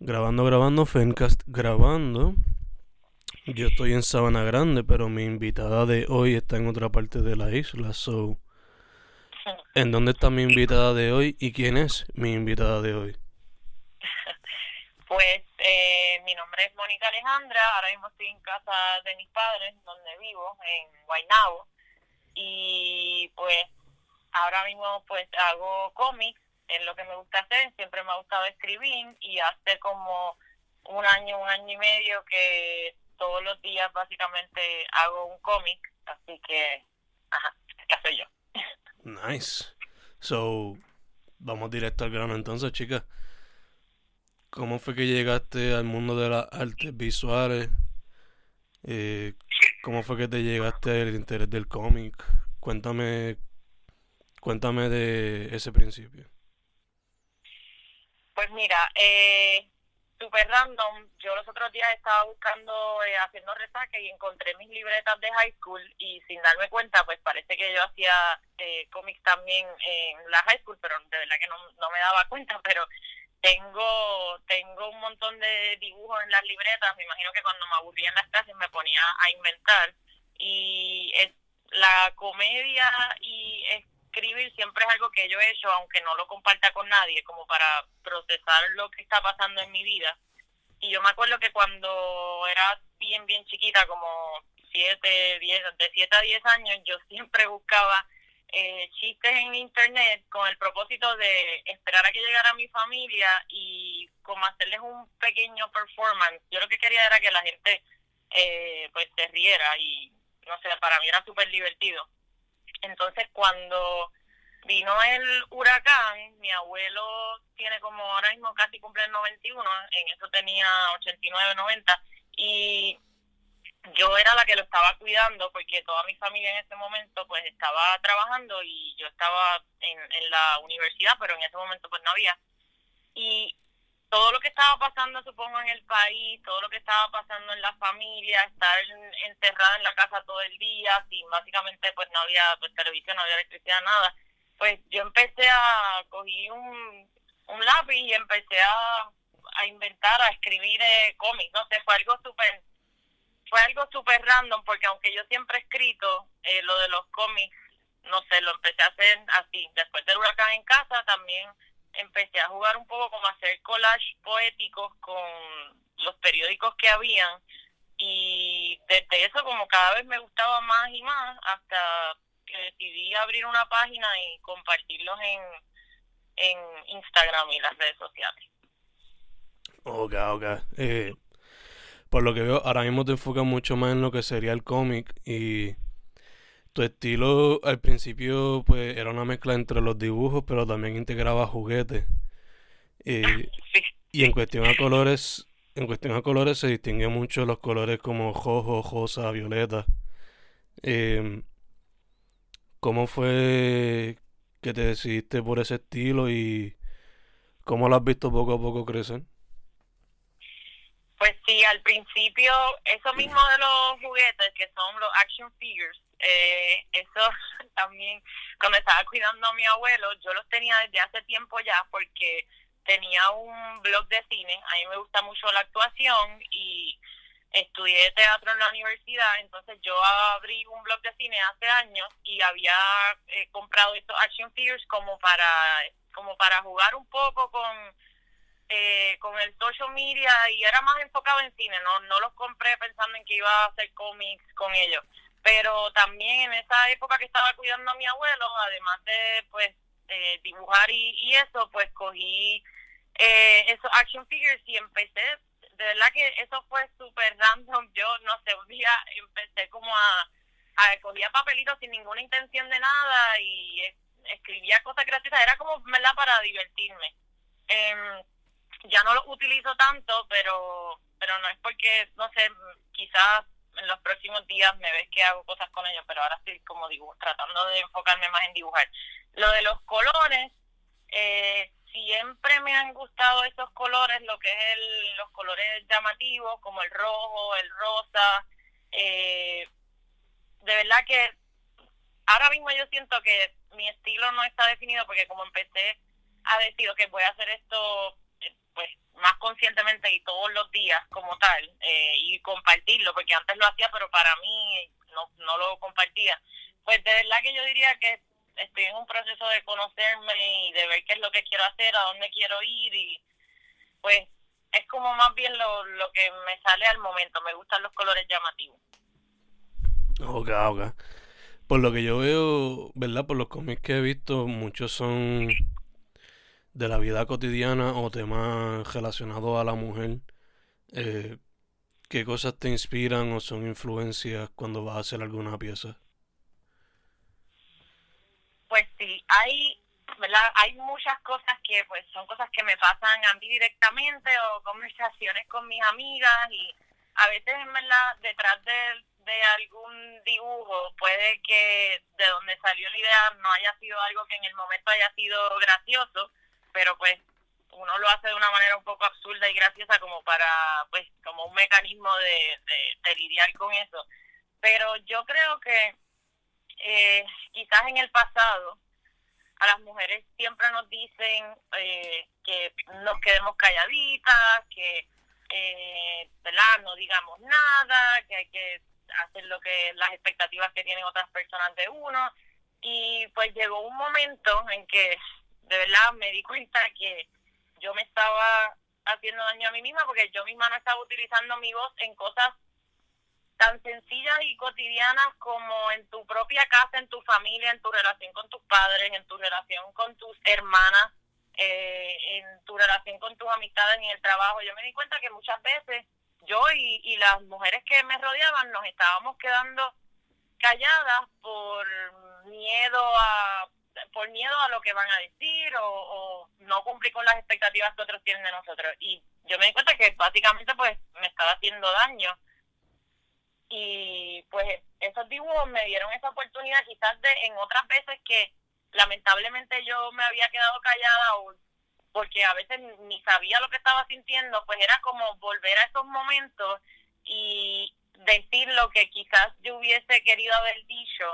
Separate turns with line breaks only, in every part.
Grabando, grabando, Fencast grabando. Yo estoy en Sabana Grande, pero mi invitada de hoy está en otra parte de la isla. So, ¿en dónde está mi invitada de hoy y quién es mi invitada de hoy?
Pues eh, mi nombre es Mónica Alejandra, ahora mismo estoy en casa de mis padres, donde vivo, en Guaynabo, y pues ahora mismo pues hago cómics, es lo que me gusta hacer, siempre me ha gustado escribir y hace como un año, un año y medio que todos los días básicamente hago un cómic, así que, ajá, ya soy yo.
Nice. So, vamos directo al grano entonces, chicas. ¿Cómo fue que llegaste al mundo de las artes visuales? Eh, ¿Cómo fue que te llegaste al interés del cómic? Cuéntame, cuéntame de ese principio.
Pues mira, eh, super random, yo los otros días estaba buscando, eh, haciendo resaque y encontré mis libretas de high school y sin darme cuenta, pues parece que yo hacía eh, cómics también en la high school, pero de verdad que no, me daba cuenta, pero tengo tengo un montón de dibujos en las libretas, me imagino que cuando me aburría en las clases me ponía a inventar. Y es, la comedia y escribir siempre es algo que yo he hecho, aunque no lo comparta con nadie, como para procesar lo que está pasando en mi vida. Y yo me acuerdo que cuando era bien, bien chiquita, como siete, diez, de siete a diez años, yo siempre buscaba eh, chistes en internet con el propósito de esperar a que llegara mi familia y como hacerles un pequeño performance. Yo lo que quería era que la gente eh, pues se riera y no sé, para mí era súper divertido. Entonces cuando vino el huracán, mi abuelo tiene como ahora mismo casi cumple el 91, en eso tenía 89, 90 y yo era la que lo estaba cuidando porque toda mi familia en ese momento pues estaba trabajando y yo estaba en, en la universidad, pero en ese momento pues no había. Y todo lo que estaba pasando, supongo, en el país, todo lo que estaba pasando en la familia, estar encerrada en la casa todo el día, sin básicamente pues no había pues, televisión, no había electricidad, nada, pues yo empecé a cogí un, un lápiz y empecé a, a inventar, a escribir eh, cómics, no sé, fue algo súper fue algo súper random porque aunque yo siempre he escrito eh, lo de los cómics, no sé, lo empecé a hacer así. Después del huracán en casa también empecé a jugar un poco como a hacer collage poéticos con los periódicos que habían y desde eso como cada vez me gustaba más y más hasta que decidí abrir una página y compartirlos en, en Instagram y las redes sociales.
Ok, ok. Eh, por lo que veo, ahora mismo te enfocas mucho más en lo que sería el cómic y tu estilo al principio pues era una mezcla entre los dibujos, pero también integraba juguetes. Y, y en cuestión a colores, en cuestión a colores se distinguen mucho los colores como rojo, rosa, violeta. Eh, ¿Cómo fue que te decidiste por ese estilo y cómo lo has visto poco a poco crecer?
Pues sí, al principio, eso mismo de los juguetes, que son los action figures, eh, eso también, cuando estaba cuidando a mi abuelo, yo los tenía desde hace tiempo ya porque tenía un blog de cine, a mí me gusta mucho la actuación y estudié teatro en la universidad, entonces yo abrí un blog de cine hace años y había eh, comprado estos action figures como para como para jugar un poco con eh, con el social media y era más enfocado en cine, no no los compré pensando en que iba a hacer cómics con ellos, pero también en esa época que estaba cuidando a mi abuelo, además de pues eh, dibujar y, y eso, pues cogí eh, esos action figures y empecé de verdad que eso fue súper random. Yo, no sé, un día empecé como a, a cogía papelitos sin ninguna intención de nada y escribía cosas graciosas. Era como, ¿verdad?, para divertirme. Eh, ya no los utilizo tanto, pero pero no es porque, no sé, quizás en los próximos días me ves que hago cosas con ellos, pero ahora estoy como digo, tratando de enfocarme más en dibujar. Lo de los colores, eh, siempre me han gustado esos colores, lo que es el, los colores llamativos, como el rojo, el rosa. Eh, de verdad que ahora mismo yo siento que mi estilo no está definido porque como empecé a decir que voy a hacer esto pues más conscientemente y todos los días como tal eh, y compartirlo porque antes lo hacía pero para mí no, no lo compartía. Pues de verdad que yo diría que estoy en un proceso de conocerme y de ver qué es lo que quiero hacer a dónde quiero ir y pues es como más bien lo, lo que me sale al momento. Me gustan los colores llamativos.
Ok ok. Por lo que yo veo verdad por los cómics que he visto muchos son de la vida cotidiana o temas relacionados a la mujer, eh, ¿qué cosas te inspiran o son influencias cuando vas a hacer alguna pieza?
Pues sí, hay, ¿verdad? Hay muchas cosas que pues son cosas que me pasan a mí directamente o conversaciones con mis amigas y a veces en verdad detrás de, de algún dibujo puede que de donde salió la idea no haya sido algo que en el momento haya sido gracioso, pero pues uno lo hace de una manera un poco absurda y graciosa como para, pues, como un mecanismo de, de, lidiar con eso. Pero yo creo que eh, quizás en el pasado a las mujeres siempre nos dicen eh, que nos quedemos calladitas, que eh, ¿verdad? no digamos nada, que hay que hacer lo que las expectativas que tienen otras personas de uno. Y pues llegó un momento en que de verdad me di cuenta que yo me estaba haciendo daño a mí misma porque yo misma no estaba utilizando mi voz en cosas tan sencillas y cotidianas como en tu propia casa, en tu familia, en tu relación con tus padres, en tu relación con tus hermanas, eh, en tu relación con tus amistades en el trabajo. Yo me di cuenta que muchas veces yo y, y las mujeres que me rodeaban nos estábamos quedando calladas por miedo a por miedo a lo que van a decir o, no cumplir con las expectativas que otros tienen de nosotros. Y yo me di cuenta que básicamente pues me estaba haciendo daño. Y pues esos dibujos me dieron esa oportunidad quizás de en otras veces que lamentablemente yo me había quedado callada o porque a veces ni sabía lo que estaba sintiendo, pues era como volver a esos momentos y decir lo que quizás yo hubiese querido haber dicho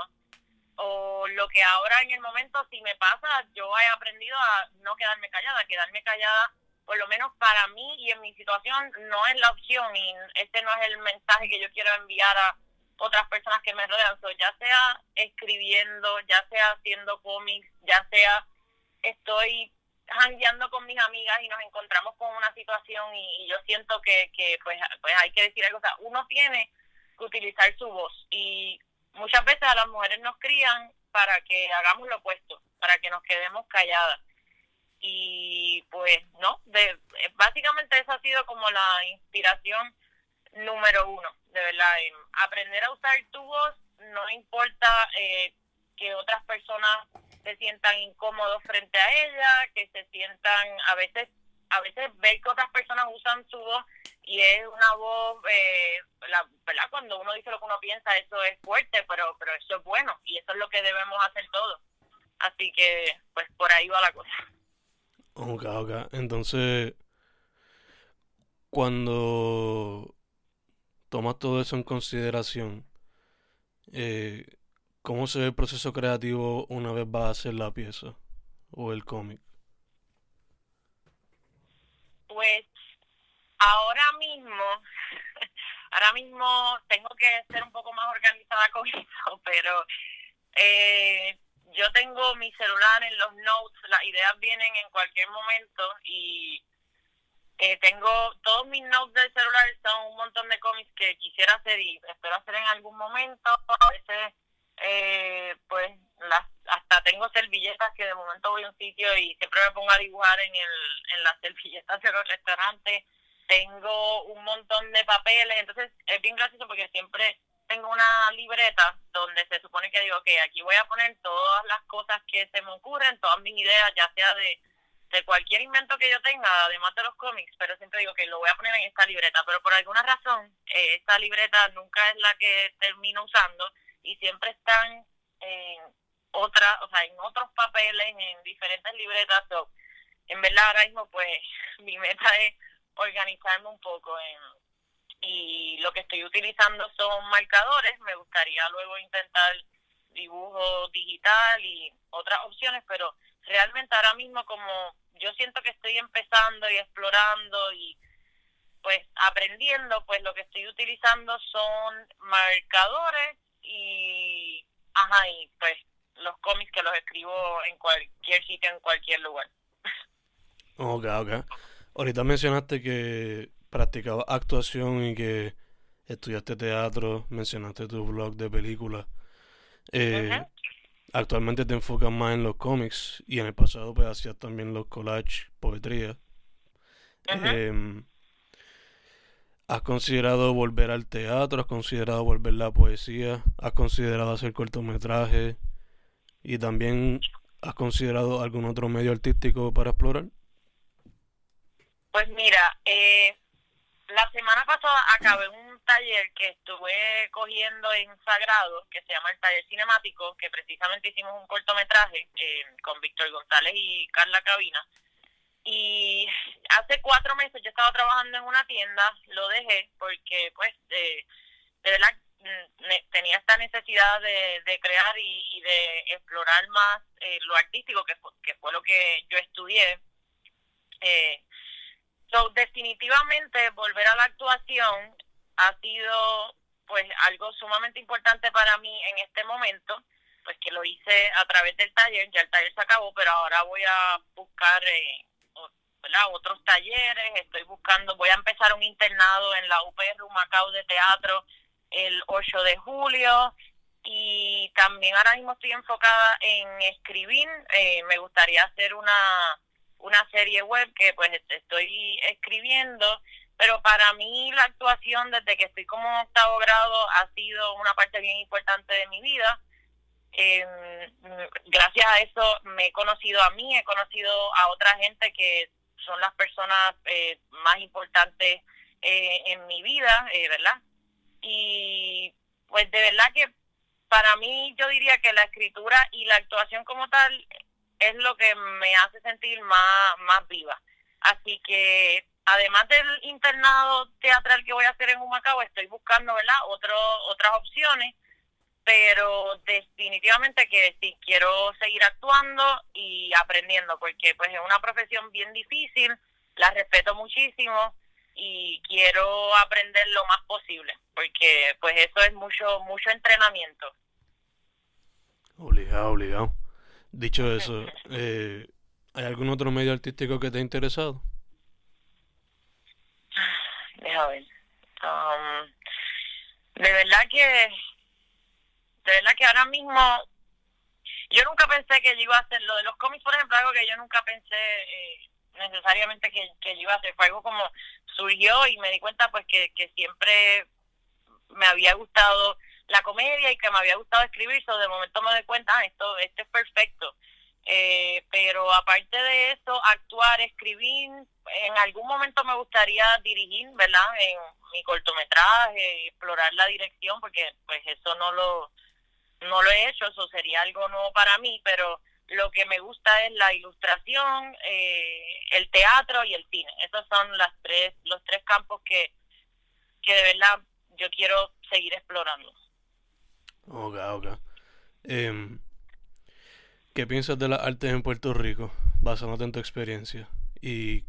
o lo que ahora en el momento si me pasa, yo he aprendido a no quedarme callada, quedarme callada por lo menos para mí y en mi situación no es la opción y este no es el mensaje que yo quiero enviar a otras personas que me rodean, ya sea escribiendo, ya sea haciendo cómics, ya sea estoy jangueando con mis amigas y nos encontramos con una situación y, yo siento que, que pues, pues hay que decir algo, o sea, uno tiene que utilizar su voz y muchas veces a las mujeres nos crían para que hagamos lo opuesto, para que nos quedemos calladas. Y pues no, de, básicamente esa ha sido como la inspiración número uno, de verdad. Aprender a usar tu voz, no importa eh, que otras personas se sientan incómodos frente a ella, que se sientan a veces a veces ver que otras personas usan su voz y es una voz, eh, la, ¿verdad? Cuando uno dice lo que uno piensa, eso es fuerte, pero, pero eso es bueno y eso es lo que debemos hacer todos. Así que, pues por ahí va la cosa.
Ok, ok. Entonces, cuando tomas todo eso en consideración, eh, ¿cómo se ve el proceso creativo una vez vas a hacer la pieza o el cómic?
Pues ahora mismo, ahora mismo tengo que ser un poco más organizada con eso, pero eh, yo tengo mi celular en los notes, las ideas vienen en cualquier momento y eh, tengo todos mis notes del celular, son un montón de cómics que quisiera hacer y espero hacer en algún momento. A veces, eh, pues, las, hasta tengo servilletas que de momento voy a un sitio y siempre me pongo a dibujar en, el, en las servilletas de los restaurantes. Tengo un montón de papeles, entonces es bien gracioso porque siempre tengo una libreta donde se supone que digo que aquí voy a poner todas las cosas que se me ocurren, todas mis ideas, ya sea de, de cualquier invento que yo tenga, además de los cómics, pero siempre digo que lo voy a poner en esta libreta, pero por alguna razón eh, esta libreta nunca es la que termino usando y siempre están en otra, o sea, en otros papeles, en diferentes libretas. en verdad ahora mismo pues mi meta es organizarme un poco en, y lo que estoy utilizando son marcadores, me gustaría luego intentar dibujo digital y otras opciones, pero realmente ahora mismo como yo siento que estoy empezando y explorando y pues aprendiendo, pues lo que estoy utilizando son marcadores y ajá, y pues los cómics que los escribo en cualquier sitio, en cualquier lugar.
Ok, ok. Ahorita mencionaste que practicabas actuación y que estudiaste teatro, mencionaste tu blog de películas. Eh, actualmente te enfocas más en los cómics y en el pasado pues hacías también los collages, poetría. Em, ¿Has considerado volver al teatro? ¿Has considerado volver la poesía? ¿Has considerado hacer cortometrajes? ¿Y también has considerado algún otro medio artístico para explorar?
Pues mira, eh, la semana pasada acabé un taller que estuve cogiendo en Sagrado, que se llama el taller cinemático, que precisamente hicimos un cortometraje eh, con Víctor González y Carla Cabina. Y hace cuatro meses yo estaba trabajando en una tienda, lo dejé porque pues de, verdad mm, tenía esta necesidad de, de crear y, de explorar más eh, lo artístico, que fue, que fue lo que yo estudié. Eh, So, definitivamente volver a la actuación ha sido pues algo sumamente importante para mí en este momento, pues que lo hice a través del taller, ya el taller se acabó, pero ahora voy a buscar eh, otros talleres, estoy buscando, voy a empezar un internado en la UPR Macao de teatro el 8 de julio y también ahora mismo estoy enfocada en escribir, eh, me gustaría hacer una una serie web que pues estoy escribiendo, pero para mí la actuación desde que estoy como octavo grado ha sido una parte bien importante de mi vida. Em, gracias a eso me he conocido a mí, he conocido a otra gente que son las personas eh, más importantes eh, en mi vida, eh, ¿verdad? Y pues de verdad que para mí yo diría que la escritura y la actuación como tal es lo que me hace sentir más, más viva. Así que además del internado teatral que voy a hacer en Humacao, estoy buscando, ¿verdad? Otro, otras opciones, pero definitivamente que sí, quiero seguir actuando y aprendiendo, porque pues es una profesión bien difícil, la respeto muchísimo y quiero aprender lo más posible, porque pues eso es mucho, mucho entrenamiento.
Obligado, obligado. Dicho eso, eh, ¿hay algún otro medio artístico que te ha interesado?
Deja ver. Um, de verdad que, de verdad que ahora mismo, yo nunca pensé que yo iba a hacer lo de los cómics, por ejemplo, algo que yo nunca pensé eh, necesariamente que, yo iba a hacer. Fue algo como surgió y me di cuenta pues que siempre me había gustado la comedia y que me había gustado escribir, so de momento me doy cuenta, ah, esto, esto es perfecto. Eh, pero aparte de eso, actuar, escribir, en algún momento me gustaría dirigir, ¿verdad? En mi cortometraje, explorar la dirección, porque pues eso no lo, no lo he hecho, eso sería algo nuevo para mí, pero lo que me gusta es la ilustración, eh, el teatro y el cine. Esos son las tres, los tres campos que, que de verdad yo quiero seguir explorando.
Ok, ok. Em, ¿Qué piensas de las artes en Puerto Rico, basándote en tu experiencia? ¿Y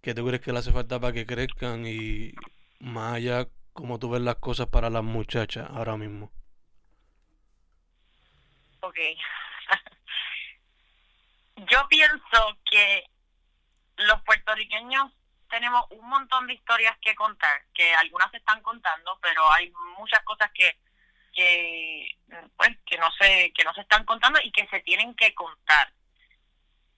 qué te crees que le hace falta para que crezcan y más allá, cómo tú ves las cosas para las muchachas ahora mismo?
Ok. Yo pienso que los puertorriqueños tenemos un montón de historias que contar, que algunas se están contando, pero hay muchas cosas que que pues que no se que no se están contando y que se tienen que contar.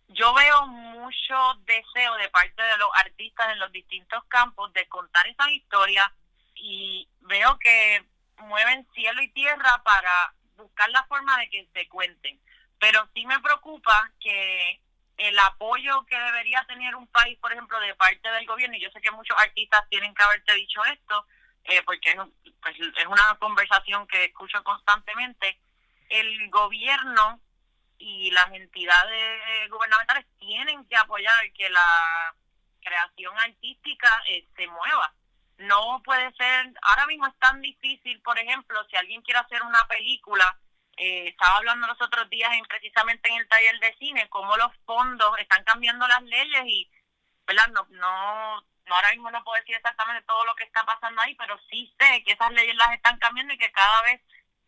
Yo veo mucho deseo de parte de los artistas en los distintos campos de contar esas historias y veo que mueven cielo y tierra para buscar la forma de que se cuenten. Pero sí me preocupa que el apoyo que debería tener un país, por ejemplo, de parte del gobierno, y yo sé que muchos artistas tienen que haberte dicho esto, eh, porque es, pues, es una conversación que escucho constantemente, el gobierno y las entidades gubernamentales tienen que apoyar que la creación artística eh, se mueva. No puede ser, ahora mismo es tan difícil, por ejemplo, si alguien quiere hacer una película, eh, estaba hablando los otros días en, precisamente en el taller de cine, cómo los fondos están cambiando las leyes y, ¿verdad? No, no ahora mismo no puedo decir exactamente todo lo que está pasando ahí, pero sí sé que esas leyes las están cambiando y que cada vez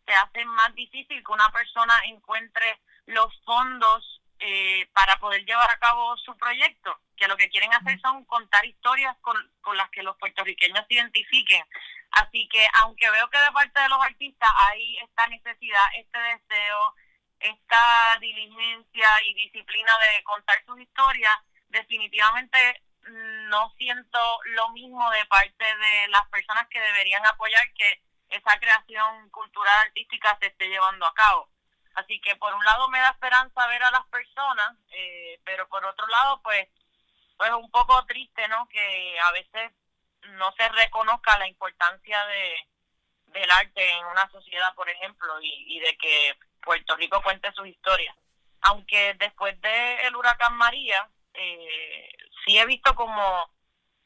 se hace más difícil que una persona encuentre los fondos eh, para poder llevar a cabo su proyecto, que lo que quieren hacer son contar historias con, con las que los puertorriqueños se identifiquen. Así que aunque veo que de parte de los artistas hay esta necesidad, este deseo, esta diligencia y disciplina de contar sus historias, definitivamente no siento lo mismo de parte de las personas que deberían apoyar que esa creación cultural artística se esté llevando a cabo. Así que por un lado me da esperanza ver a las personas, eh, pero por otro lado pues pues un poco triste, ¿no? Que a veces no se reconozca la importancia de del arte en una sociedad, por ejemplo, y, y de que Puerto Rico cuente sus historias. Aunque después del el huracán María, eh, sí he visto como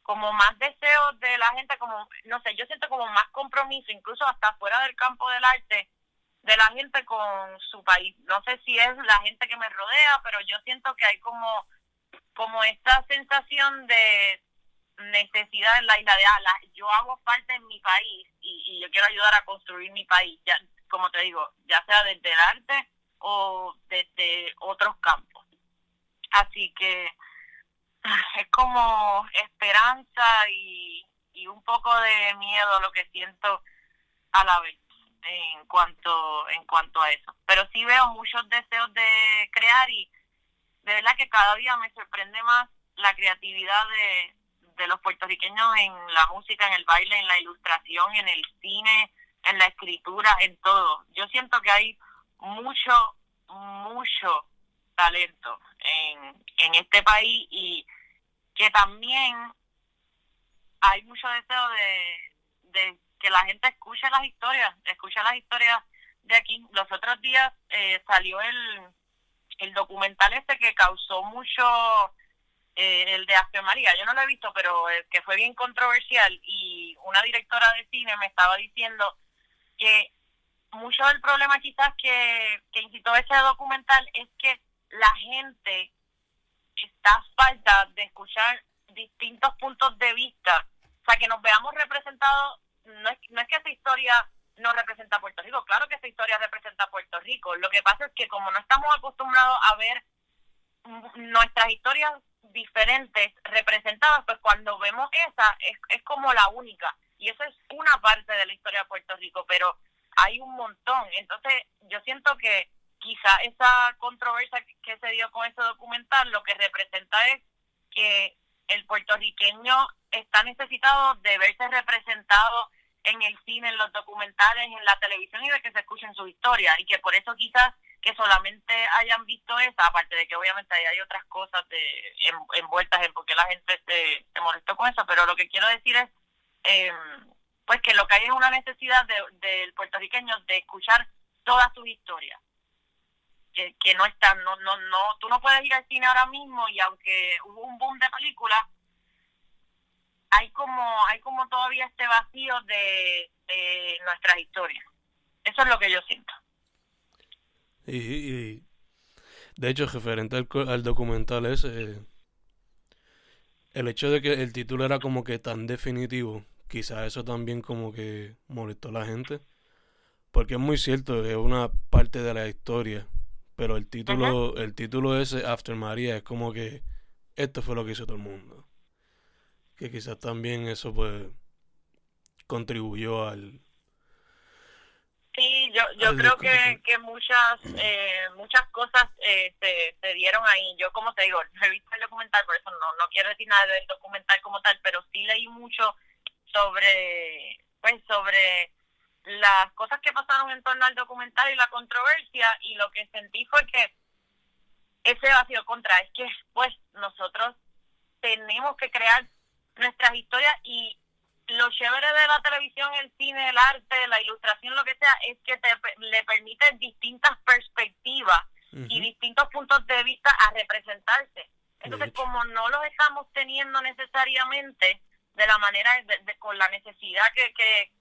como más deseos de la gente, como, no sé, yo siento como más compromiso, incluso hasta fuera del campo del arte, de la gente con su país. No sé si es la gente que me rodea, pero yo siento que hay como, como esta sensación de necesidad en la isla de Ala. Yo hago falta en mi país y, y yo quiero ayudar a construir mi país, ya, como te digo, ya sea desde el arte o desde otros campos. Así que es como esperanza y, un poco de miedo lo que siento a la vez en cuanto en cuanto a eso pero sí veo muchos deseos de crear y de verdad que cada día me sorprende más la creatividad de, de los puertorriqueños en la música, en el baile, en la ilustración, en el cine, en la escritura, en todo. Yo siento que hay mucho, mucho talento en, en este país y que también hay mucho deseo de, de que la gente escuche las historias, escuche las historias de aquí. Los otros días eh, salió el, el documental este que causó mucho, eh, el de Ave María. Yo no lo he visto, pero eh, que fue bien controversial y una directora de cine me estaba diciendo que mucho del problema quizás que, que incitó ese documental es que la gente está falta de escuchar distintos puntos de vista, o sea, que nos veamos representados, no es, no es que esa historia no representa a Puerto Rico, claro que esa historia representa a Puerto Rico, lo que pasa es que como no estamos acostumbrados a ver nuestras historias diferentes representadas, pues cuando vemos esa es, es como la única, y eso es una parte de la historia de Puerto Rico, pero hay un montón, entonces yo siento que quizá esa controversia que se dio con ese documental lo que representa es que el puertorriqueño está necesitado de verse representado en el cine, en los documentales, en la televisión y de que se escuchen su historia y que por eso quizás que solamente hayan visto esa, aparte de que obviamente hay otras cosas de, envueltas en por qué la gente se, se molestó con eso, pero lo que quiero decir es eh, pues que lo que hay es una necesidad del puertorriqueño de escuchar todas sus historias que, no están, no, no, no, tú no puedes ir al cine ahora mismo y aunque hubo un boom de películas, hay como, hay como todavía este vacío de, nuestras historias. Eso es lo que yo siento.
Y, de hecho, referente al, al documental ese, el hecho de que el título era como que tan definitivo, quizás eso también como que molestó a la gente. Porque es muy cierto, es una parte de la historia pero el título, el título ese, After María, es como que esto fue lo que hizo todo el mundo. Que quizás también eso pues contribuyó al...
Sí, yo, yo creo que, que muchas eh, muchas cosas eh, se, se dieron ahí. Yo como te digo, no he visto el documental, por eso no, no quiero decir nada del documental como tal, pero sí leí mucho sobre, pues sobre las cosas que pasaron en torno al documental y la controversia y lo que sentí fue que ese vacío contra, es que pues nosotros tenemos que crear nuestras historias y lo chévere de la televisión, el cine, el arte, la ilustración, lo que sea, es que te, le permite distintas perspectivas y distintos puntos de vista a representarse. Entonces, como no los estamos teniendo necesariamente de la manera, de, con la necesidad que, que,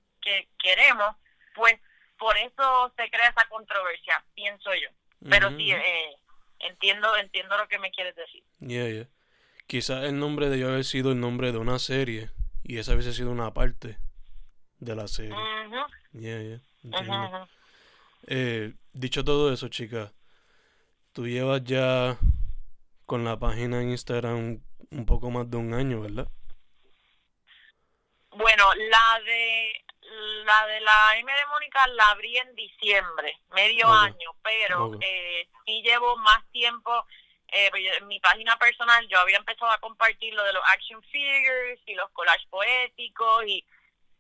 queremos, pues por eso se crea esa controversia, pienso yo. Pero sí, eh, entiendo entiendo lo que me quieres decir.
Yeah, yeah. Quizás el nombre debió haber sido el nombre de una serie y esa hubiese sido una parte de la serie. Yeah, yeah. Eh, dicho todo eso, chica, tú llevas ya con la página en Instagram un poco más de un año, ¿verdad?
Bueno, la de la de la M de Mónica la abrí en diciembre, medio año, pero eh, sí llevo más tiempo. Eh, pues, en mi página personal yo había empezado a compartir lo de los action figures y los collages poéticos, y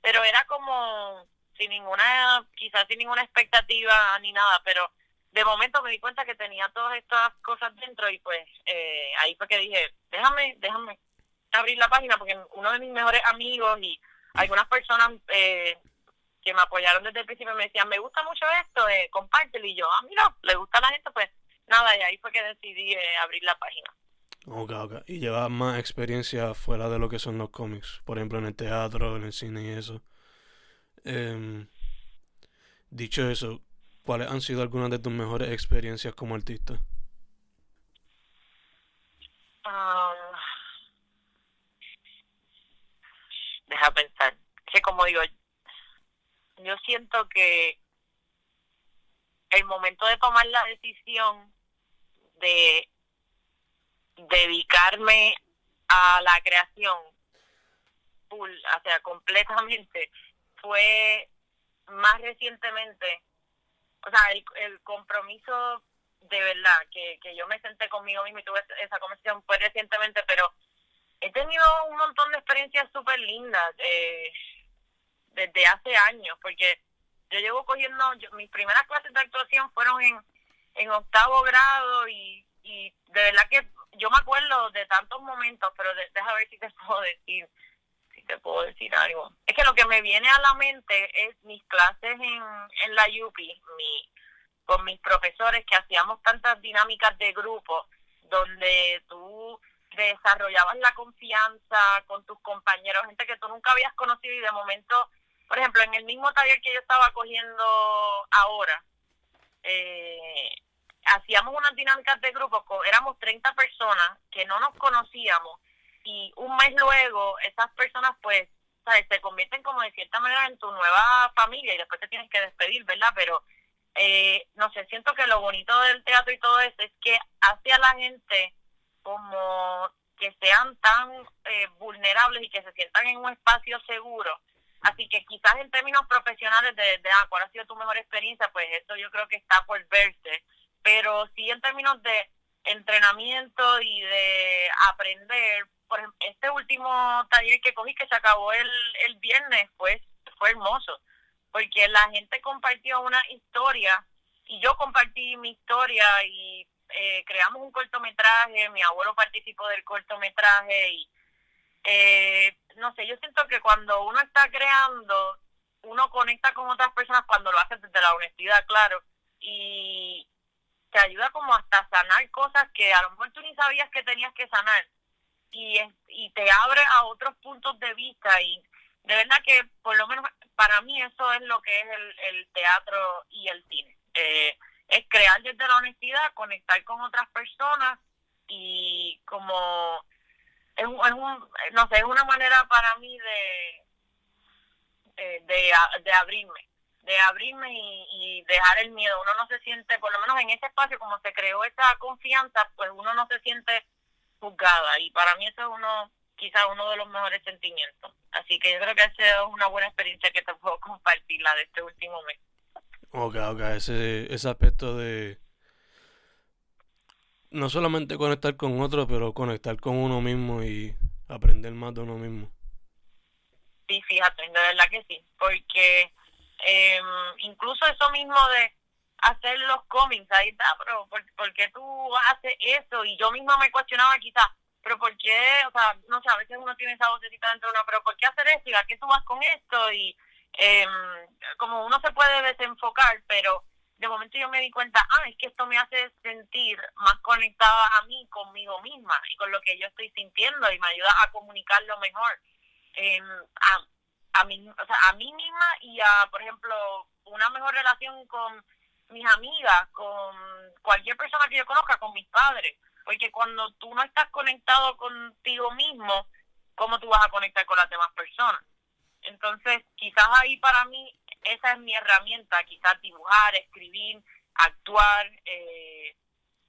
pero era como sin ninguna, quizás sin ninguna expectativa ni nada, pero de momento me di cuenta que tenía todas estas cosas dentro y pues eh, ahí fue que dije, déjame, déjame abrir la página porque uno de mis mejores amigos y algunas personas eh, que me apoyaron desde el principio me decían, me gusta mucho esto, eh, compártelo. Y yo, ah, mira, le gusta a la gente, pues nada, y ahí fue que decidí eh, abrir la página.
Ok, ok. Y llevas más experiencia fuera de lo que son los cómics, por ejemplo, en el teatro, en el cine y eso. Em, dicho eso, ¿cuáles han sido algunas de tus mejores experiencias como artista?
Um, deja pensar. Que como digo, yo siento que el momento de tomar la decisión de dedicarme a la creación full, o sea, completamente, fue más recientemente, o sea, el, compromiso de verdad, que, que yo me senté conmigo mismo y tuve esa conversación fue recientemente, pero he tenido un montón de experiencias súper lindas. Eh, desde hace años, porque yo llevo cogiendo, mis primeras clases de actuación fueron en, en octavo grado y, y de verdad que yo me acuerdo de tantos momentos, pero de, déjame ver si te puedo decir, si te puedo decir algo. Es que lo que me viene a la mente es mis clases en, en la UPI, mi, con mis profesores que hacíamos tantas dinámicas de grupo donde tú desarrollabas la confianza con tus compañeros, gente que tú nunca habías conocido y de momento por ejemplo, en el mismo taller que yo estaba cogiendo ahora, eh, hacíamos unas dinámicas de grupo, éramos 30 personas que no nos conocíamos y un mes luego esas personas pues ¿sabes? se convierten como de cierta manera en tu nueva familia y después te tienes que despedir, ¿verdad? Pero eh, no sé, siento que lo bonito del teatro y todo eso es que hace la gente como que sean tan eh, vulnerables y que se sientan en un espacio seguro. Así que quizás en términos profesionales de, ah, cuál ha sido tu mejor experiencia, pues esto yo creo que está por verse. Pero sí en términos de entrenamiento y de aprender, por ejemplo, este último taller que cogí que se acabó el, el viernes pues fue hermoso, porque la gente compartió una historia y yo compartí mi historia y eh, creamos un cortometraje, mi abuelo participó del cortometraje y eh, no sé, yo siento que cuando uno está creando, uno conecta con otras personas cuando lo hace desde la honestidad, claro, y te ayuda como hasta sanar cosas que a lo mejor tú ni sabías que tenías que sanar y, y te abre a otros puntos de vista y de verdad que por lo menos para mí eso es lo que es el, el teatro y el cine. Eh, es crear desde la honestidad, conectar con otras personas y como es, un, no sé, es una manera para mí de, de, de, abrirme, de abrirme y, dejar el miedo. Uno no se siente, por lo menos en ese espacio, como se creó esa confianza, pues uno no se siente juzgada y para mí eso es uno, quizás uno de los mejores sentimientos. Así que yo creo que esa es una buena experiencia que te puedo compartir, la de este último mes.
Ok, ok, ese, ese aspecto de no solamente conectar con otros, pero conectar con uno mismo y aprender más de uno mismo.
Sí, fíjate, de verdad que sí, porque eh, incluso eso mismo de hacer los cómics, ahí está, pero ¿por, qué tú haces eso? Y yo misma me cuestionaba quizás, pero ¿por qué? O sea, no sé, a veces uno tiene esa vocecita dentro de uno, pero ¿por qué hacer esto? ¿Y a qué tú vas con esto? Y eh, como uno se puede desenfocar, pero de momento yo me di cuenta, ah, es que esto me hace sentir más conectada a mí, conmigo misma y con lo que yo estoy sintiendo y me ayuda a comunicarlo mejor eh, a, a, mí, o sea, a mí misma y a, por ejemplo, una mejor relación con mis amigas, con cualquier persona que yo conozca, con mis padres. Porque cuando tú no estás conectado contigo mismo, ¿cómo tú vas a conectar con las demás personas? Entonces, quizás ahí para mí esa es mi herramienta, quizás dibujar, escribir, actuar, eh,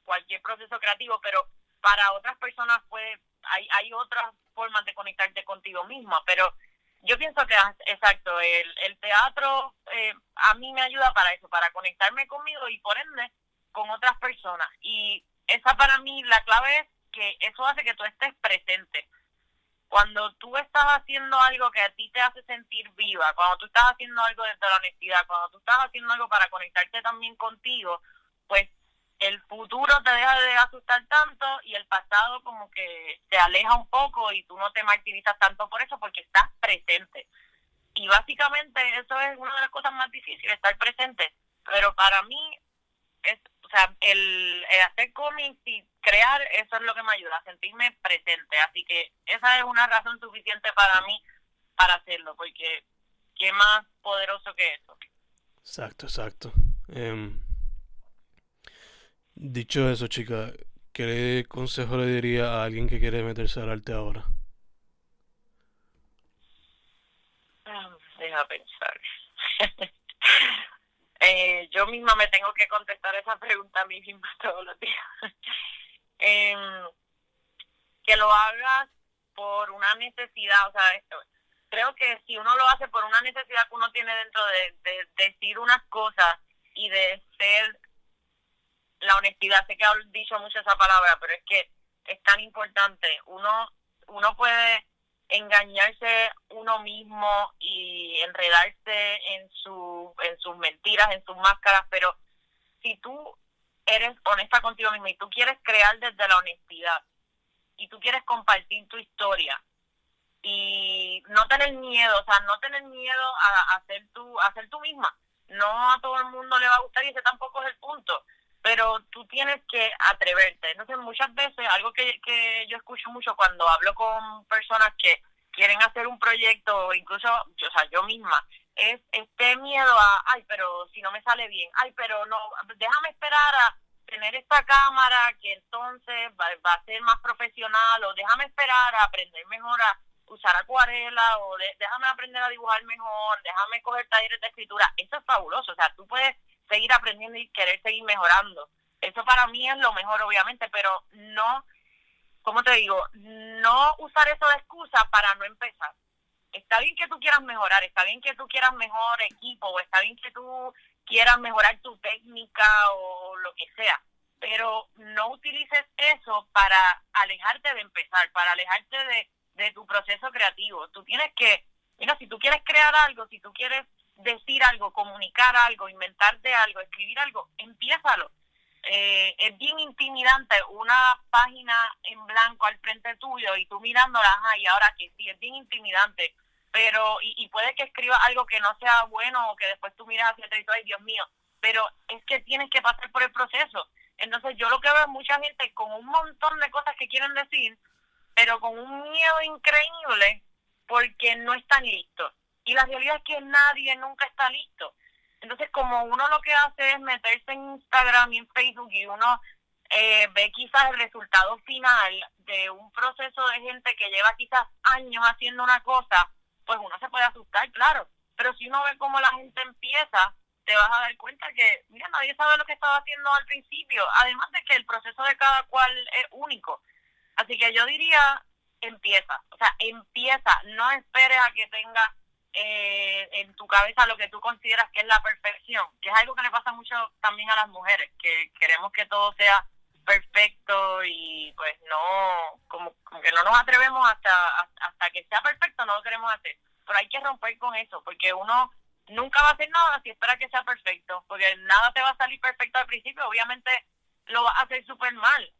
cualquier proceso creativo, pero para otras personas puede, hay, hay otras formas de conectarte contigo misma, pero yo pienso que, exacto, el, el teatro eh, a mí me ayuda para eso, para conectarme conmigo y por ende con otras personas. Y esa para mí, la clave es que eso hace que tú estés presente. Cuando tú estás haciendo algo que a ti te hace sentir viva, cuando tú estás haciendo algo desde la honestidad, cuando tú estás haciendo algo para conectarte también contigo, pues el futuro te deja de asustar tanto y el pasado como que te aleja un poco y tú no te martirizas tanto por eso porque estás presente. Y básicamente eso es una de las cosas más difíciles, estar presente. Pero para mí, sea, el, hacer cómics y crear, eso es lo que me ayuda a sentirme presente. Así que esa es una razón suficiente para mí para hacerlo, porque qué más poderoso que eso.
Exacto, exacto. Em, Dicho eso, chica, ¿qué consejo le diría a alguien que quiere meterse al arte ahora?
Ah, deja pensar. eh, yo misma me tengo que contestar esa pregunta a mí misma todos los días. Em, que lo hagas por una necesidad, o sea, creo que si uno lo hace por una necesidad que uno tiene dentro de, de decir unas cosas y de ser la honestidad, sé que he dicho mucho esa palabra, pero es que es tan importante. Uno, uno puede engañarse uno mismo y enredarse en, su, en sus mentiras, en sus máscaras, pero si tú eres honesta contigo mismo y tú quieres crear desde la honestidad y tú quieres compartir tu historia y no tener miedo, o sea, no tener miedo a, a hacer tú, a ser tú misma. No a todo el mundo le va a gustar y ese tampoco es el punto pero tú tienes que atreverte. Entonces, muchas veces, algo que, que yo escucho mucho cuando hablo con personas que quieren hacer un proyecto, incluso, yo, o sea, yo misma, es este miedo a, ay, pero si no me sale bien, ay, pero no, déjame esperar a tener esta cámara que entonces va, a ser más profesional, o déjame esperar a aprender mejor a usar acuarela, o déjame aprender a dibujar mejor, déjame coger talleres de escritura. Eso es fabuloso, o sea, tú puedes seguir aprendiendo y querer seguir mejorando. Eso para mí es lo mejor, obviamente, pero no, como te digo, no usar eso de excusa para no empezar. Está bien que tú quieras mejorar, está bien que tú quieras mejor equipo, o está bien que tú quieras mejorar tu técnica o lo que sea, pero no utilices eso para alejarte de empezar, para alejarte de, de tu proceso creativo. Tú tienes que, mira, si tú quieres crear algo, si tú quieres decir algo, comunicar algo, inventarte algo, escribir algo, empiézalo. Eh, es bien intimidante una página en blanco al frente tuyo y tú mirándola, ajá, y ahora que sí, es bien intimidante, pero, y, y puede que escriba algo que no sea bueno o que después tú miras hacia atrás y tú, ay Dios mío, pero es que tienes que pasar por el proceso. Entonces yo lo que veo es mucha gente con un montón de cosas que quieren decir, pero con un miedo increíble porque no están listos. Y la realidad es que nadie nunca está listo. Entonces, como uno lo que hace es meterse en Instagram y en Facebook y uno eh, ve quizás el resultado final de un proceso de gente que lleva quizás años haciendo una cosa, pues uno se puede asustar, claro. Pero si uno ve cómo la gente empieza, te vas a dar cuenta que, mira, nadie sabe lo que estaba haciendo al principio. Además de que el proceso de cada cual es único. Así que yo diría, empieza. O sea, empieza. No esperes a que tenga eh, en tu cabeza lo que tú consideras que es la perfección, que es algo que le pasa mucho también a las mujeres, que queremos que todo sea perfecto y pues no, como, que no nos atrevemos hasta, hasta que sea perfecto, no lo queremos hacer. Pero hay que romper con eso, porque uno nunca va a hacer nada si espera que sea perfecto, porque nada te va a salir perfecto al principio, obviamente lo vas a hacer súper mal.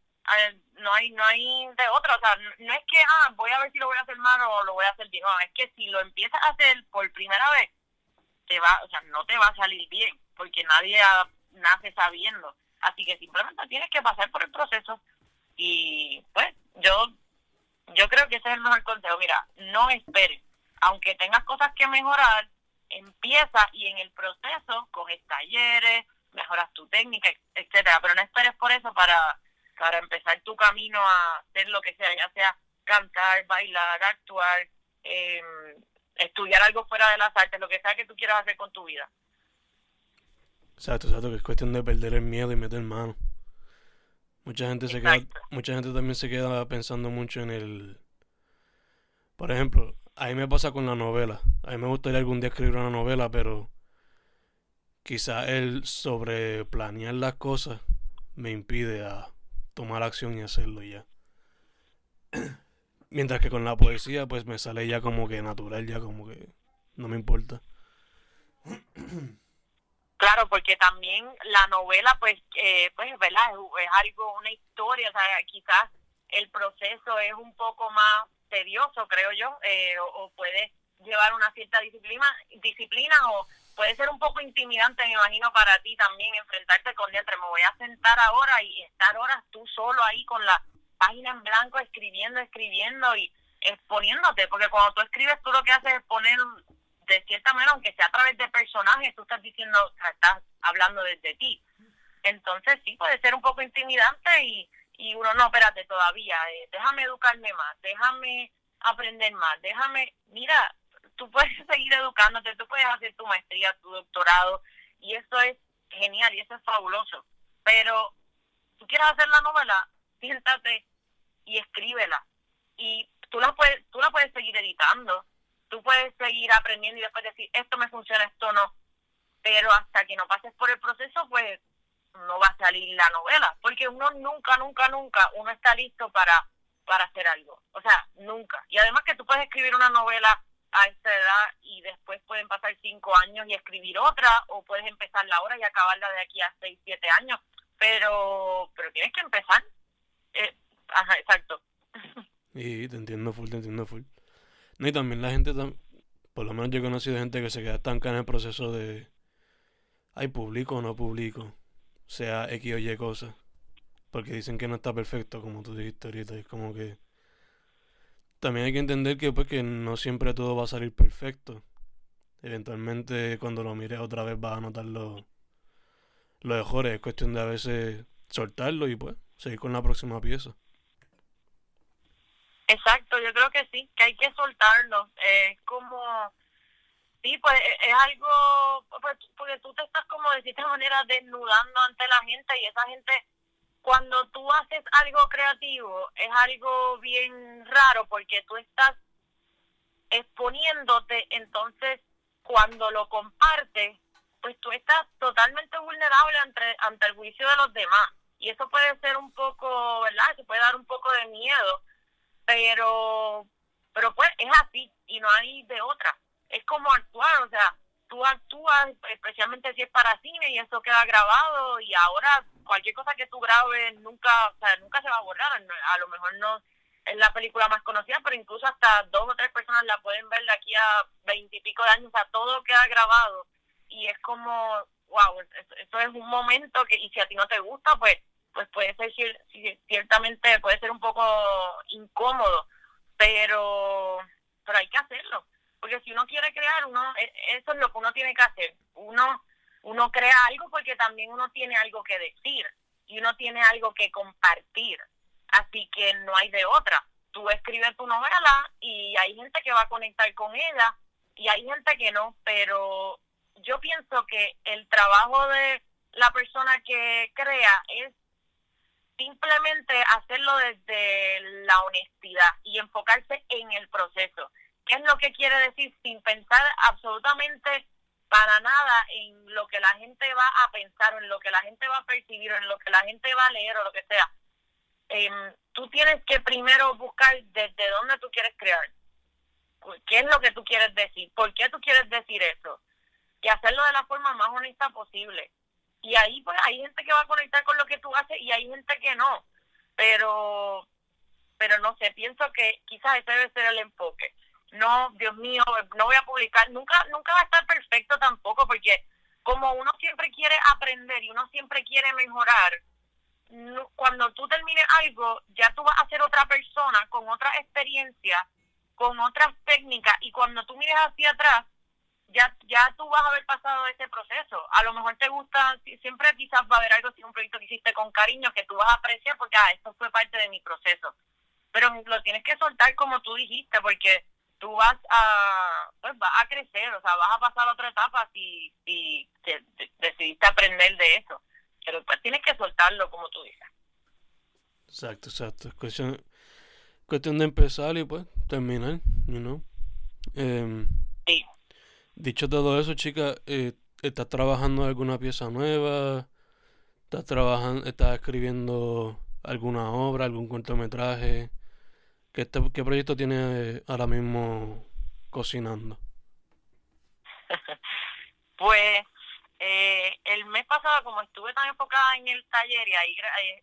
No hay no hay de otra, o sea, no es que, ah, voy a ver si lo voy a hacer mal o lo voy a hacer bien, no, es que si lo empiezas a hacer por primera vez, te va, o sea, no te va a salir bien, porque nadie nace sabiendo. Así que simplemente tienes que pasar por el proceso y pues yo yo creo que ese es el mejor consejo. Mira, no esperes. Aunque tengas cosas que mejorar, empieza y en el proceso coges talleres, mejoras tu técnica, etcétera. Pero no esperes por eso para, para empezar tu camino a hacer lo que sea, ya sea cantar, bailar, actuar, em, estudiar algo fuera de las artes, lo que sea que tú quieras hacer con tu vida.
Exacto, exacto, que es cuestión de perder el miedo y meter mano. Mucha gente se queda, mucha gente también se queda pensando mucho en el, por ejemplo, a mí me pasa con la novela. A mí me gustaría algún día escribir una novela, pero quizá el sobre planear las cosas me impide a tomar acción y hacerlo ya. Mientras que con la poesía pues me sale ya como que natural, ya como que no me importa.
Claro, porque también la novela, pues, eh, pues, ¿verdad? Es, algo, una historia, o sea, quizás el proceso es un poco más tedioso, creo yo, eh, o, puede llevar una cierta disciplina, disciplina o puede ser un poco intimidante, me imagino, para ti también enfrentarte con entre me voy a sentar ahora y estar horas tú solo ahí con la página en blanco escribiendo, escribiendo y exponiéndote, porque cuando tú escribes tú lo que haces es poner de cierta manera, aunque sea a través de personajes, tú estás diciendo, estás hablando desde ti. Entonces sí puede ser un poco intimidante y, y uno, no, espérate todavía, eh, déjame educarme más, déjame aprender más, déjame, mira, tú puedes seguir educándote, tú puedes hacer tu maestría, tu doctorado, y eso es genial y eso es fabuloso. Pero tú quieres hacer la novela, siéntate y escríbela. Y tú la puedes, tú la puedes seguir editando, tú puedes seguir aprendiendo y después decir, esto me funciona, esto no. Pero hasta que no pases por el proceso, pues no va a salir la novela. Porque uno nunca, nunca, nunca, uno está listo para, para hacer algo. O sea, nunca. Y además que tú puedes escribir una novela a esta edad y después pueden pasar cinco años y escribir otra, o puedes empezarla ahora y acabarla de aquí a seis, siete años. Pero, pero tienes que empezar. Eh, ajá, exacto.
Y te entiendo full, te entiendo full. No, y también la gente, por lo menos yo he conocido gente que se queda estancada en el proceso de, hay publico o no publico, sea X o Y cosa. Porque dicen que no está perfecto, como tú dijiste ahorita. Es como que también hay que entender que, pues, que no siempre todo va a salir perfecto. Eventualmente, cuando lo mires otra vez, vas a notar los, los mejores. Es cuestión de a veces soltarlo y, pues, seguir con la próxima pieza.
Exacto, yo creo que sí, que hay que soltarlo. Es como, sí, pues e, es algo, pues, porque tú te estás como de cierta manera desnudando ante la gente y esa gente, cuando tú haces algo creativo, es algo bien raro porque tú estás exponiéndote, entonces cuando lo compartes, pues tú estás totalmente vulnerable ante, ante el juicio de los demás. Y eso puede ser un poco, ¿verdad? Se puede dar un poco de miedo pero pero pues es así y no hay de otra. Es como actuar, o sea, tú actúas especialmente si es para cine y eso queda grabado y ahora cualquier cosa que tú grabes nunca, o sea, nunca se va a borrar. A lo mejor no es la película más conocida, pero incluso hasta dos o tres personas la pueden ver de aquí a veintipico de años, o sea, todo queda grabado. Y es como, wow, eso es un momento que, y si a ti no te gusta, pues pues puede ser ciertamente puede ser un poco incómodo. Pero pero hay que hacerlo. Porque si uno quiere crear uno e, eso es lo que uno tiene que hacer. Uno uno crea algo porque también uno tiene algo que decir y uno tiene algo que compartir así que no hay de otra tú escribes tu novela y hay gente que va a conectar con ella y hay gente que no pero yo pienso que el trabajo de la persona que crea es simplemente hacerlo desde la honestidad y enfocarse en el proceso. ¿Qué es lo que quiere decir? Sin pensar absolutamente para nada en lo que la gente va a pensar, en lo que la gente va a percibir, en lo que la gente va a leer, o lo que sea. Em, tú tienes que primero buscar desde dónde tú quieres crear. ¿Qué es lo que tú quieres decir? ¿Por qué tú quieres decir eso? y hacerlo de la forma más honesta posible. Y ahí pues hay gente que va a conectar con lo que tú haces y hay gente que no. Pero pero no sé, pienso que quizás ese debe ser el enfoque. No, Dios mío, no voy a publicar, nunca nunca va a estar perfecto tampoco porque como uno siempre quiere aprender y uno siempre quiere mejorar, cuando tú termines algo, ya tú vas a ser otra persona con otra experiencia, con otras técnicas y cuando tú mires hacia atrás, ya ya tú vas a haber pasado ese proceso. A lo mejor te gusta, siempre quizás va a haber algo, si un proyecto que hiciste con cariño, que tú vas a apreciar porque, ah, esto fue parte de mi proceso. Pero lo tienes que soltar como tú dijiste, porque tú vas a, pues vas a crecer, o sea, vas a pasar a otra etapa si, si decidiste aprender de eso. Pero pues tienes que soltarlo como tú dices.
Exacto, exacto. Es cuestión, cuestión de empezar y pues terminar, you know. Em,
sí.
Dicho todo eso, chica, eh, ¿estás trabajando alguna pieza nueva? ¿Estás trabajando, estás escribiendo alguna obra, algún cortometraje? ¿Qué, qué proyecto tienes ahora mismo cocinando?
pues eh, el mes pasado, como estuve tan enfocada en el taller y ahí,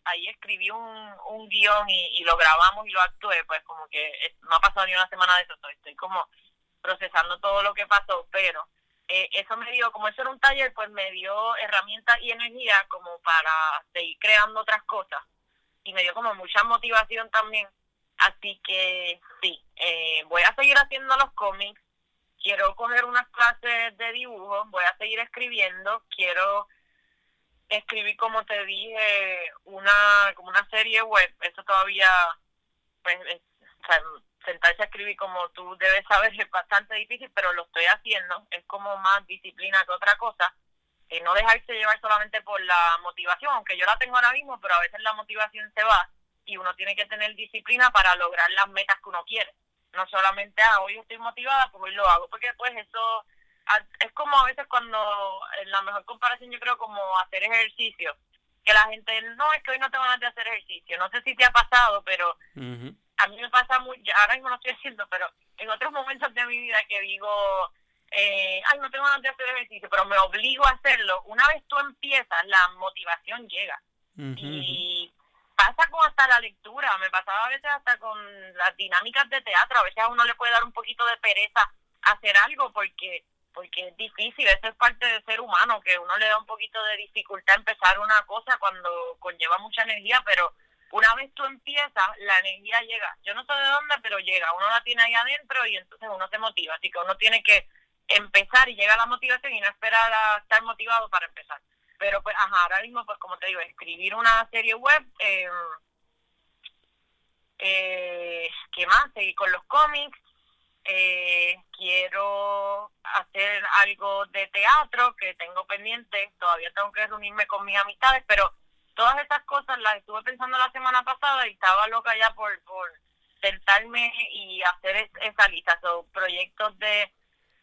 ahí, escribí un, guion y, y, lo grabamos y lo actué, pues como que no ha pasado ni una semana de eso, estoy como procesando todo lo que pasó, pero eh, eso me dio, como eso era un taller, pues me dio herramientas y energía como para seguir creando otras cosas y me dio como mucha motivación también. Así que sí, eh, voy a seguir haciendo los cómics, quiero coger unas clases de dibujo, voy a seguir escribiendo, quiero escribir como te dije una como una serie web, eso todavía pues sentarse a escribir como tú debes saber es bastante difícil, pero lo estoy haciendo. Es como más disciplina que otra cosa. Eh, no dejarse llevar solamente por la motivación, aunque yo la tengo ahora mismo, pero a veces la motivación se va y uno tiene que tener disciplina para lograr las metas que uno quiere. No solamente, ah, hoy estoy motivada, pues hoy lo hago, porque pues eso es como a veces cuando, en la mejor comparación yo creo como hacer ejercicio, que la gente, no, es que hoy no tengo ganas de hacer ejercicio. No sé si te ha pasado, pero a mí me pasa muy, ahora mismo no estoy haciendo, pero en otros momentos de mi vida que digo, eh, ay, no tengo ganas de hacer ejercicio, pero me obligo a hacerlo, una vez tú empiezas, la motivación llega. Y pasa con hasta la lectura, me pasaba a veces hasta con las dinámicas de teatro, a veces a uno le puede dar un poquito de pereza hacer algo porque porque es difícil, eso es parte del ser humano, que uno le da un poquito de dificultad empezar una cosa cuando conlleva mucha energía, pero una vez tú empiezas, la energía llega. Yo no sé de dónde, pero llega. Uno la tiene ahí adentro y entonces uno se motiva. Así que uno tiene que empezar y llega la motivación y no esperar a estar motivado para empezar. Pero pues, ajá, ahora mismo, pues como te digo, escribir una serie web, eh, eh, ¿qué más? Seguir con los cómics. Eh, quiero hacer algo de teatro que tengo pendiente. Todavía tengo que reunirme con mis amistades, pero todas estas cosas las estuve pensando la semana pasada y estaba loca ya por, por sentarme y hacer esa lista. Son proyectos de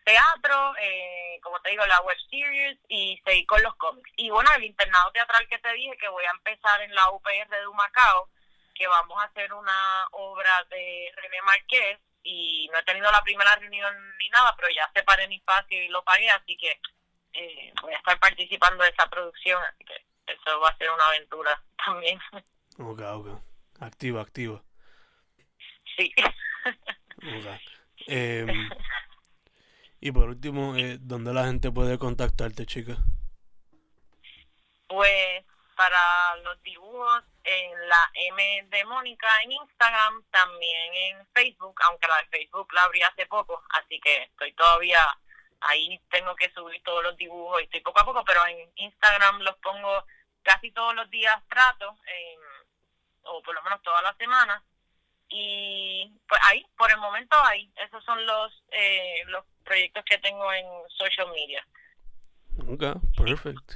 teatro, eh, como te digo, la web series y seguir con los cómics. Y bueno, el internado teatral que te dije que voy a empezar en la UPR de Humacao, que vamos a hacer una obra de René Marqués y no he tenido la primera reunión ni nada, pero ya separé mi espacio y lo pagué, así que eh, voy a estar participando de esa producción, así que eso va a ser una aventura también. Ok,
ok. Activa, activa.
Sí.
Okay. Em, y por último, eh, ¿dónde la gente puede contactarte, chica?
Pues para los dibujos en la M de Mónica en Instagram, también en Facebook, aunque la de Facebook la abrí hace poco, así que estoy todavía ahí, tengo que subir todos los dibujos y estoy poco a poco, pero en Instagram los pongo casi todos los días trato, o por lo menos todas las semanas. Y pues ahí, por el momento ahí, esos son los, eh, los proyectos que tengo en social media.
Ok, perfecto.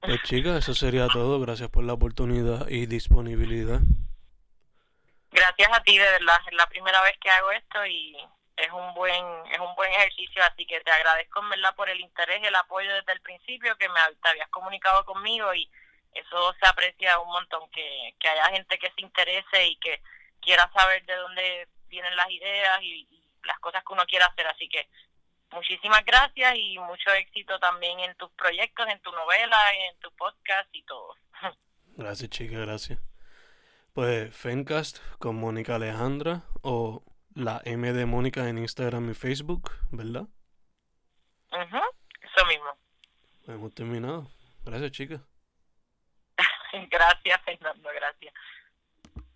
Pues chicas, eso sería todo. Gracias por la oportunidad y disponibilidad.
Gracias a ti, de verdad. Es la primera vez que hago esto y es un buen es un buen ejercicio, así que te agradezco en verdad por el interés y el apoyo desde el principio que me te habías comunicado conmigo y eso se aprecia un montón, que, que haya gente que se interese y que quiera saber de dónde vienen las ideas y, las cosas que uno quiera hacer, así que muchísimas gracias y mucho éxito también en tus proyectos, en tu novela, en tu podcast y todo.
Gracias, chica, gracias. Pues Fencast con Mónica Alejandra o la M de Mónica en Instagram y Facebook, ¿verdad?
eso mismo.
Hemos terminado. Gracias, chica.
gracias, Fernando, gracias.